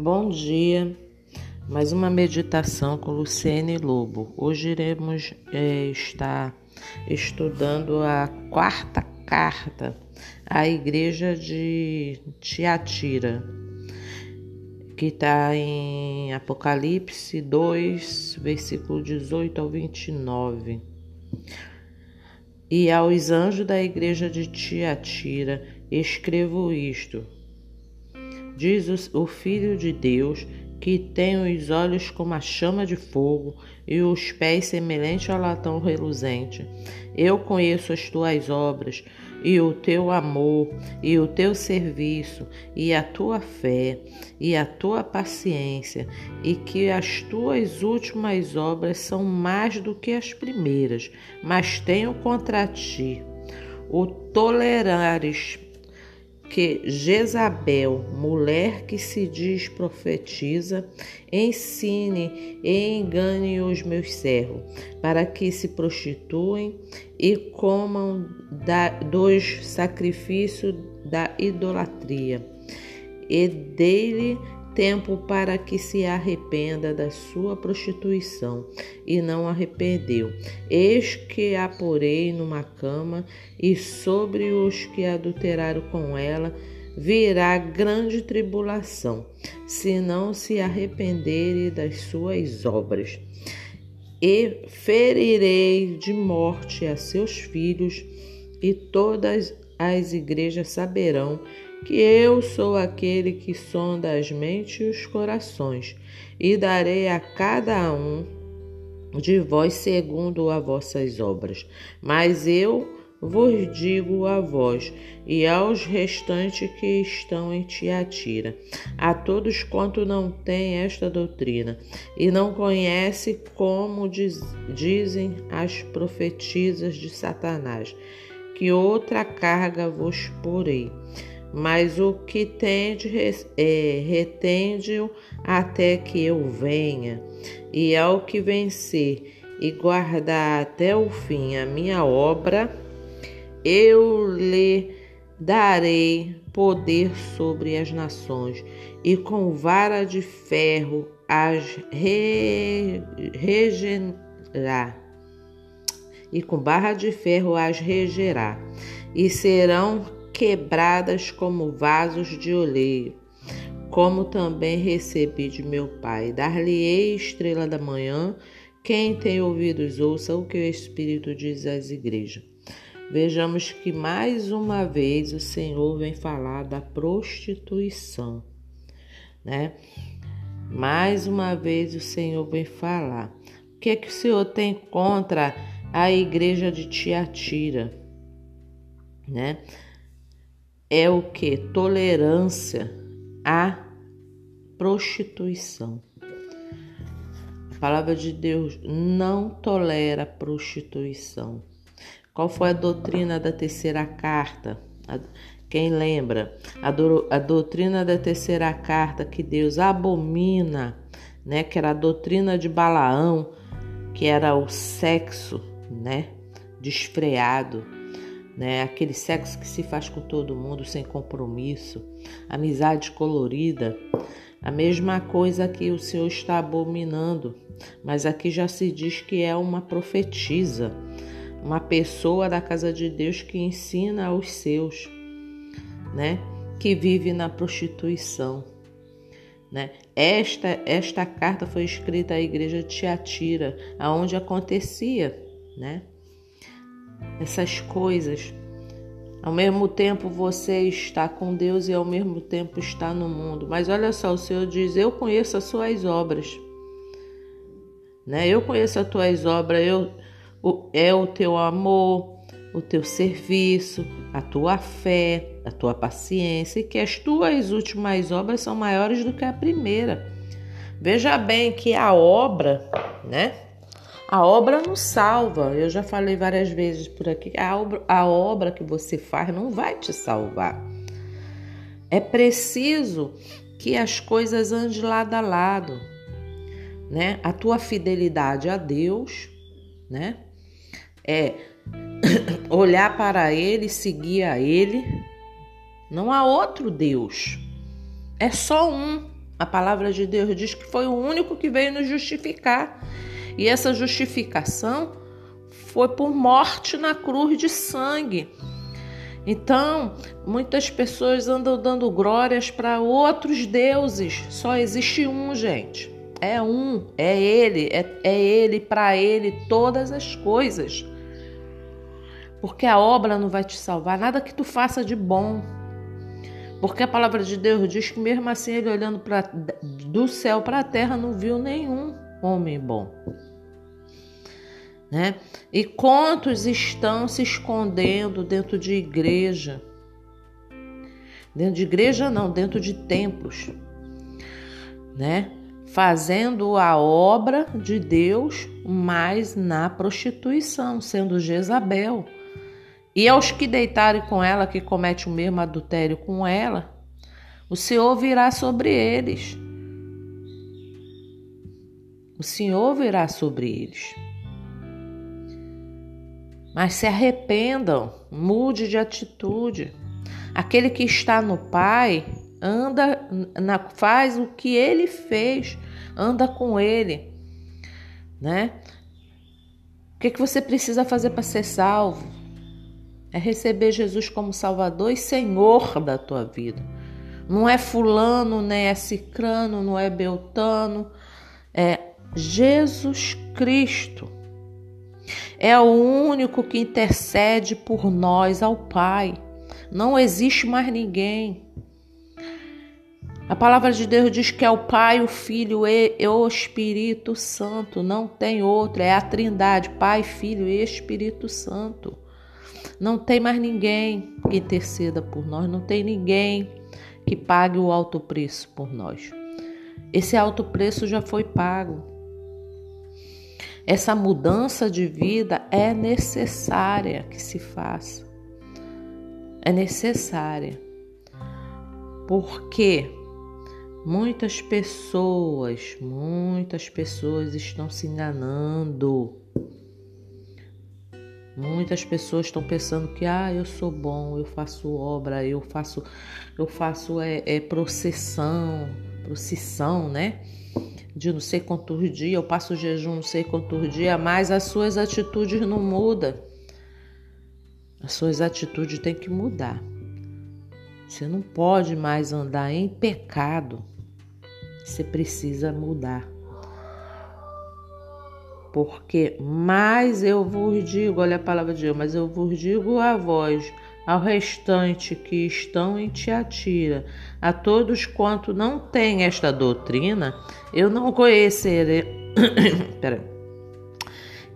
Bom dia, mais uma meditação com Luciene Lobo. Hoje iremos é, estar estudando a quarta carta à igreja de Tiatira, que está em Apocalipse 2, versículo 18 ao 29. E aos anjos da igreja de Tiatira escrevo isto diz o Filho de Deus, que tem os olhos como a chama de fogo e os pés semelhantes ao latão reluzente. Eu conheço as tuas obras, e o teu amor, e o teu serviço, e a tua fé, e a tua paciência, e que as tuas últimas obras são mais do que as primeiras, mas tenho contra ti o tolerares que Jezabel, mulher que se diz profetiza, ensine e engane os meus servos, para que se prostituem e comam da, dos sacrifícios da idolatria. E dele tempo para que se arrependa da sua prostituição, e não arrependeu. Eis que a porei numa cama, e sobre os que adulteraram com ela virá grande tribulação, se não se arrependerem das suas obras. E ferirei de morte a seus filhos, e todas as igrejas saberão que eu sou aquele que sonda as mentes e os corações, e darei a cada um de vós segundo as vossas obras. Mas eu vos digo a vós e aos restantes que estão em Tiatira, a todos quanto não têm esta doutrina e não conhece como diz, dizem as profetisas de Satanás, que outra carga vos porei mas o que tende é, retende-o até que eu venha, e ao que vencer e guardar até o fim a minha obra, eu lhe darei poder sobre as nações, e com vara de ferro as re, e com barra de ferro as regerá, e serão quebradas como vasos de oleiro, como também recebi de meu Pai. Dar-lhe-ei estrela da manhã. Quem tem ouvidos, ouça o que o Espírito diz às igrejas. Vejamos que mais uma vez o Senhor vem falar da prostituição, né? Mais uma vez o Senhor vem falar. O que é que o Senhor tem contra a igreja de Tiatira, né? É o que? Tolerância à prostituição. A palavra de Deus não tolera prostituição. Qual foi a doutrina da terceira carta? Quem lembra? A, do, a doutrina da terceira carta que Deus abomina, né? Que era a doutrina de Balaão, que era o sexo, né? Desfreado né? Aquele sexo que se faz com todo mundo sem compromisso, amizade colorida, a mesma coisa que o Senhor está abominando, mas aqui já se diz que é uma profetisa, uma pessoa da casa de Deus que ensina aos seus, né? Que vive na prostituição. Né? Esta, esta carta foi escrita à igreja de Tiatira, aonde acontecia, né? Essas coisas. Ao mesmo tempo você está com Deus e ao mesmo tempo está no mundo. Mas olha só, o Senhor diz: Eu conheço as suas obras. Né? Eu conheço as tuas obras, eu, o, é o teu amor, o teu serviço, a tua fé, a tua paciência, e que as tuas últimas obras são maiores do que a primeira. Veja bem que a obra, né? A obra não salva. Eu já falei várias vezes por aqui. A obra, a obra que você faz não vai te salvar. É preciso que as coisas andem lado a lado, né? A tua fidelidade a Deus, né? É olhar para Ele, seguir a Ele. Não há outro Deus. É só um. A palavra de Deus diz que foi o único que veio nos justificar. E essa justificação foi por morte na cruz de sangue. Então, muitas pessoas andam dando glórias para outros deuses. Só existe um, gente. É um, é ele, é, é ele, para ele todas as coisas. Porque a obra não vai te salvar, nada que tu faça de bom. Porque a palavra de Deus diz que mesmo assim ele olhando do céu para a terra não viu nenhum homem bom. Né? E quantos estão se escondendo dentro de igreja? Dentro de igreja não, dentro de templos, né? Fazendo a obra de Deus, mas na prostituição, sendo Jezabel. E aos que deitarem com ela, que comete o mesmo adultério com ela, o Senhor virá sobre eles. O Senhor virá sobre eles. Mas se arrependam, mude de atitude. Aquele que está no Pai anda, na, faz o que ele fez, anda com ele, né? O que, que você precisa fazer para ser salvo? É receber Jesus como Salvador e Senhor da tua vida. Não é fulano, nem é cicrano, não é beltano, é Jesus Cristo. É o único que intercede por nós ao Pai. Não existe mais ninguém. A palavra de Deus diz que é o Pai, o Filho e o Espírito Santo. Não tem outro. É a Trindade: Pai, Filho e Espírito Santo. Não tem mais ninguém que interceda por nós. Não tem ninguém que pague o alto preço por nós. Esse alto preço já foi pago. Essa mudança de vida é necessária que se faça. É necessária. Porque muitas pessoas, muitas pessoas estão se enganando. Muitas pessoas estão pensando que ah, eu sou bom, eu faço obra, eu faço eu faço é, é processão, procissão, né? De não sei quantos dias, eu passo jejum não sei quantos dias, mas as suas atitudes não mudam. As suas atitudes têm que mudar. Você não pode mais andar em pecado. Você precisa mudar. Porque mais eu vos digo, olha a palavra de Deus, mas eu vos digo a voz ao restante que estão em Tiatira, a todos quanto não têm esta doutrina, eu não conhecerei.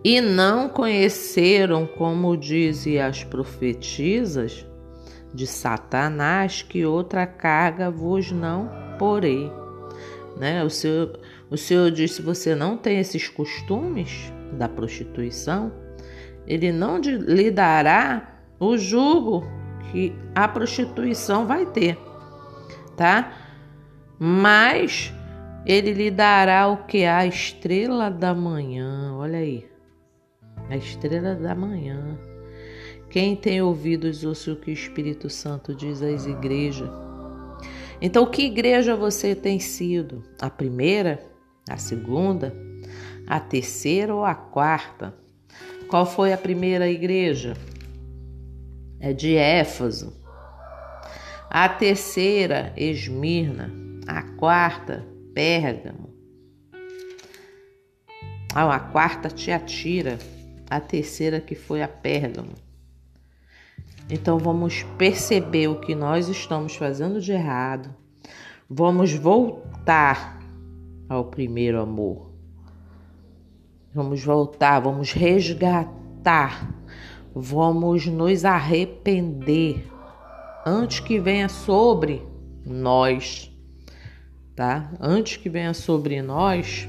e não conheceram, como dizem as profetisas de Satanás, que outra carga vos não porei. Né? O, Senhor, o Senhor disse: você não tem esses costumes da prostituição, ele não lhe dará o jugo que a prostituição vai ter, tá? Mas ele lhe dará o que? A estrela da manhã, olha aí. A estrela da manhã. Quem tem ouvidos ouça o que o Espírito Santo diz às igrejas. Então, que igreja você tem sido? A primeira? A segunda? A terceira ou a quarta? Qual foi a primeira igreja? É de Éfaso. A terceira, Esmirna. A quarta, Pérgamo. Ah, a quarta, Tiatira. A terceira, que foi a Pérgamo. Então vamos perceber o que nós estamos fazendo de errado. Vamos voltar ao primeiro amor. Vamos voltar, vamos resgatar vamos nos arrepender antes que venha sobre nós, tá? Antes que venha sobre nós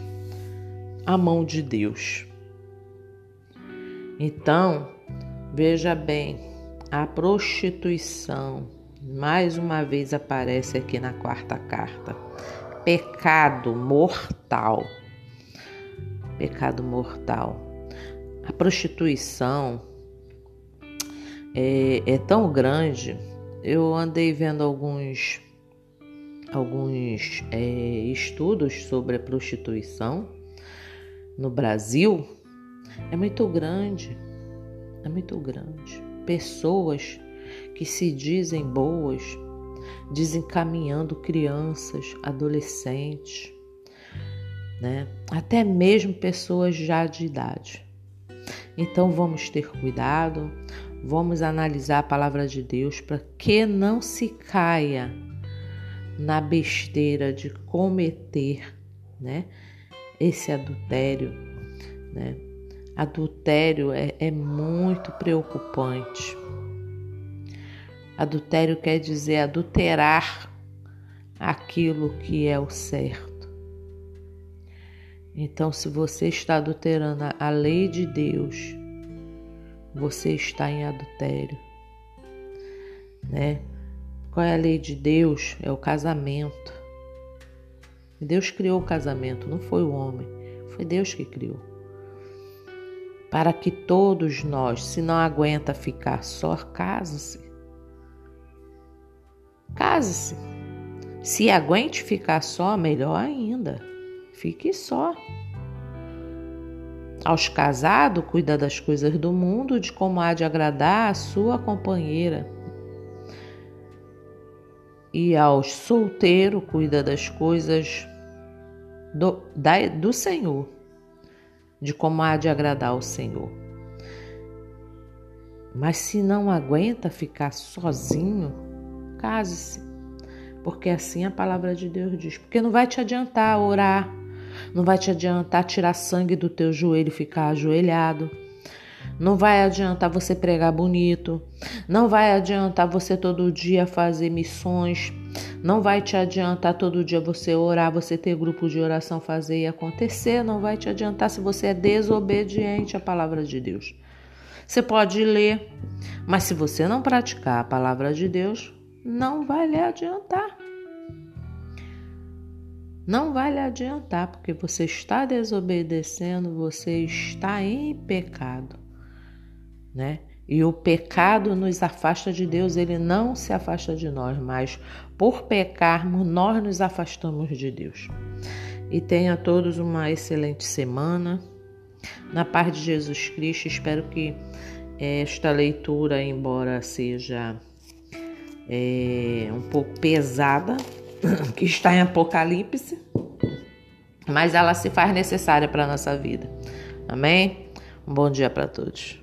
a mão de Deus. Então, veja bem, a prostituição mais uma vez aparece aqui na quarta carta. Pecado mortal. Pecado mortal. A prostituição é, é tão grande. Eu andei vendo alguns alguns é, estudos sobre a prostituição no Brasil, é muito grande. É muito grande. Pessoas que se dizem boas, desencaminhando crianças, adolescentes, né? Até mesmo pessoas já de idade. Então vamos ter cuidado, vamos analisar a palavra de Deus para que não se caia na besteira de cometer, né? Esse adultério, né? Adultério é, é muito preocupante. Adultério quer dizer adulterar aquilo que é o certo. Então, se você está adulterando a lei de Deus, você está em adultério, né? Qual é a lei de Deus? É o casamento. Deus criou o casamento, não foi o homem, foi Deus que criou. Para que todos nós, se não aguenta ficar só, case-se. Case-se. Se aguente ficar só, melhor ainda. Fique só. Aos casados, cuida das coisas do mundo, de como há de agradar a sua companheira. E aos solteiros, cuida das coisas do, da, do Senhor, de como há de agradar ao Senhor. Mas se não aguenta ficar sozinho, case-se. Porque assim a palavra de Deus diz. Porque não vai te adiantar orar, não vai te adiantar tirar sangue do teu joelho e ficar ajoelhado. Não vai adiantar você pregar bonito. Não vai adiantar você todo dia fazer missões. Não vai te adiantar todo dia você orar, você ter grupo de oração, fazer e acontecer. Não vai te adiantar se você é desobediente à palavra de Deus. Você pode ler, mas se você não praticar a palavra de Deus, não vai lhe adiantar. Não vai lhe adiantar, porque você está desobedecendo, você está em pecado, né? E o pecado nos afasta de Deus, ele não se afasta de nós, mas por pecarmos, nós nos afastamos de Deus. E tenha todos uma excelente semana. Na paz de Jesus Cristo, espero que esta leitura, embora seja é, um pouco pesada, que está em Apocalipse, mas ela se faz necessária para a nossa vida. Amém? Um bom dia para todos.